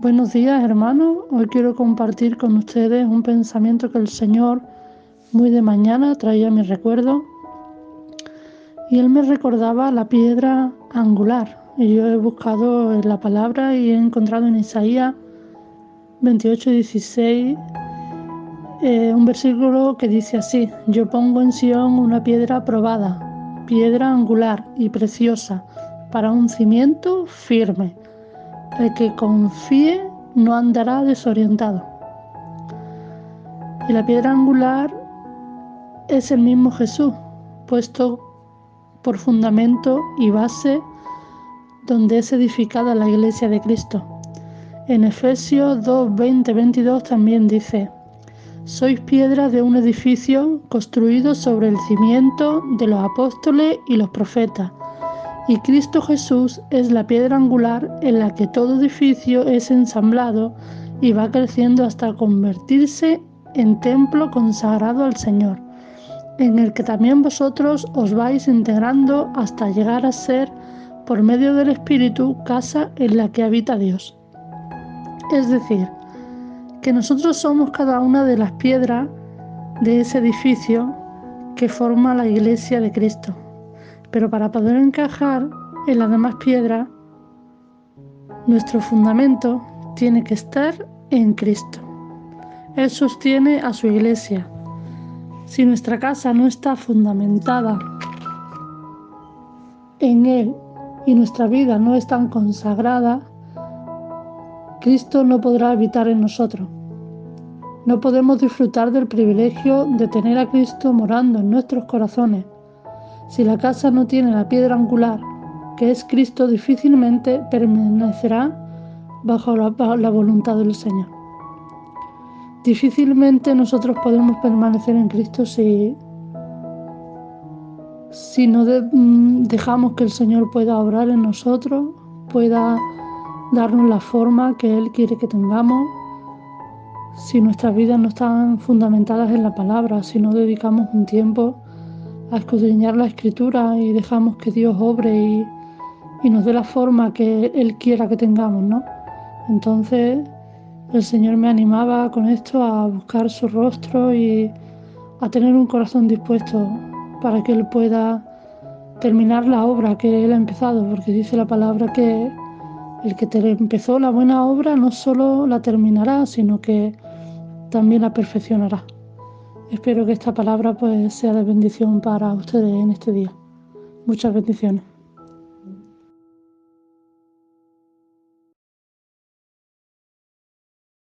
Buenos días hermanos, hoy quiero compartir con ustedes un pensamiento que el Señor muy de mañana traía a mi recuerdo. Y Él me recordaba la piedra angular. Y yo he buscado en la palabra y he encontrado en Isaías 28, 16 eh, un versículo que dice así, yo pongo en Sion una piedra probada, piedra angular y preciosa para un cimiento firme el que confíe no andará desorientado. Y la piedra angular es el mismo Jesús, puesto por fundamento y base donde es edificada la iglesia de Cristo. En Efesios 2, 20, 22 también dice, sois piedra de un edificio construido sobre el cimiento de los apóstoles y los profetas y Cristo Jesús es la piedra angular en la que todo edificio es ensamblado y va creciendo hasta convertirse en templo consagrado al Señor, en el que también vosotros os vais integrando hasta llegar a ser, por medio del Espíritu, casa en la que habita Dios. Es decir, que nosotros somos cada una de las piedras de ese edificio que forma la iglesia de Cristo. Pero para poder encajar en las demás piedras, nuestro fundamento tiene que estar en Cristo. Él sostiene a su iglesia. Si nuestra casa no está fundamentada en Él y nuestra vida no es tan consagrada, Cristo no podrá habitar en nosotros. No podemos disfrutar del privilegio de tener a Cristo morando en nuestros corazones si la casa no tiene la piedra angular, que es Cristo, difícilmente permanecerá bajo la, voluntad del Señor. Difícilmente nosotros podemos permanecer en Cristo si, si no mm, dejamos que el Señor pueda obrar en nosotros, pueda darnos la forma que Él quiere que tengamos, si nuestras vidas no están fundamentadas en la palabra, si no dedicamos un tiempo a escudriñar la escritura y dejamos que Dios obre y, nos dé la forma que Él quiera que tengamos, ¿no? Entonces el Señor me animaba con esto a buscar su rostro y a tener un corazón dispuesto para que Él pueda terminar la obra que Él ha empezado, porque dice la palabra que el que te empezó la buena obra no solo la terminará, sino que también la perfeccionará. Espero que esta palabra pues sea de bendición para ustedes en este día. Muchas bendiciones.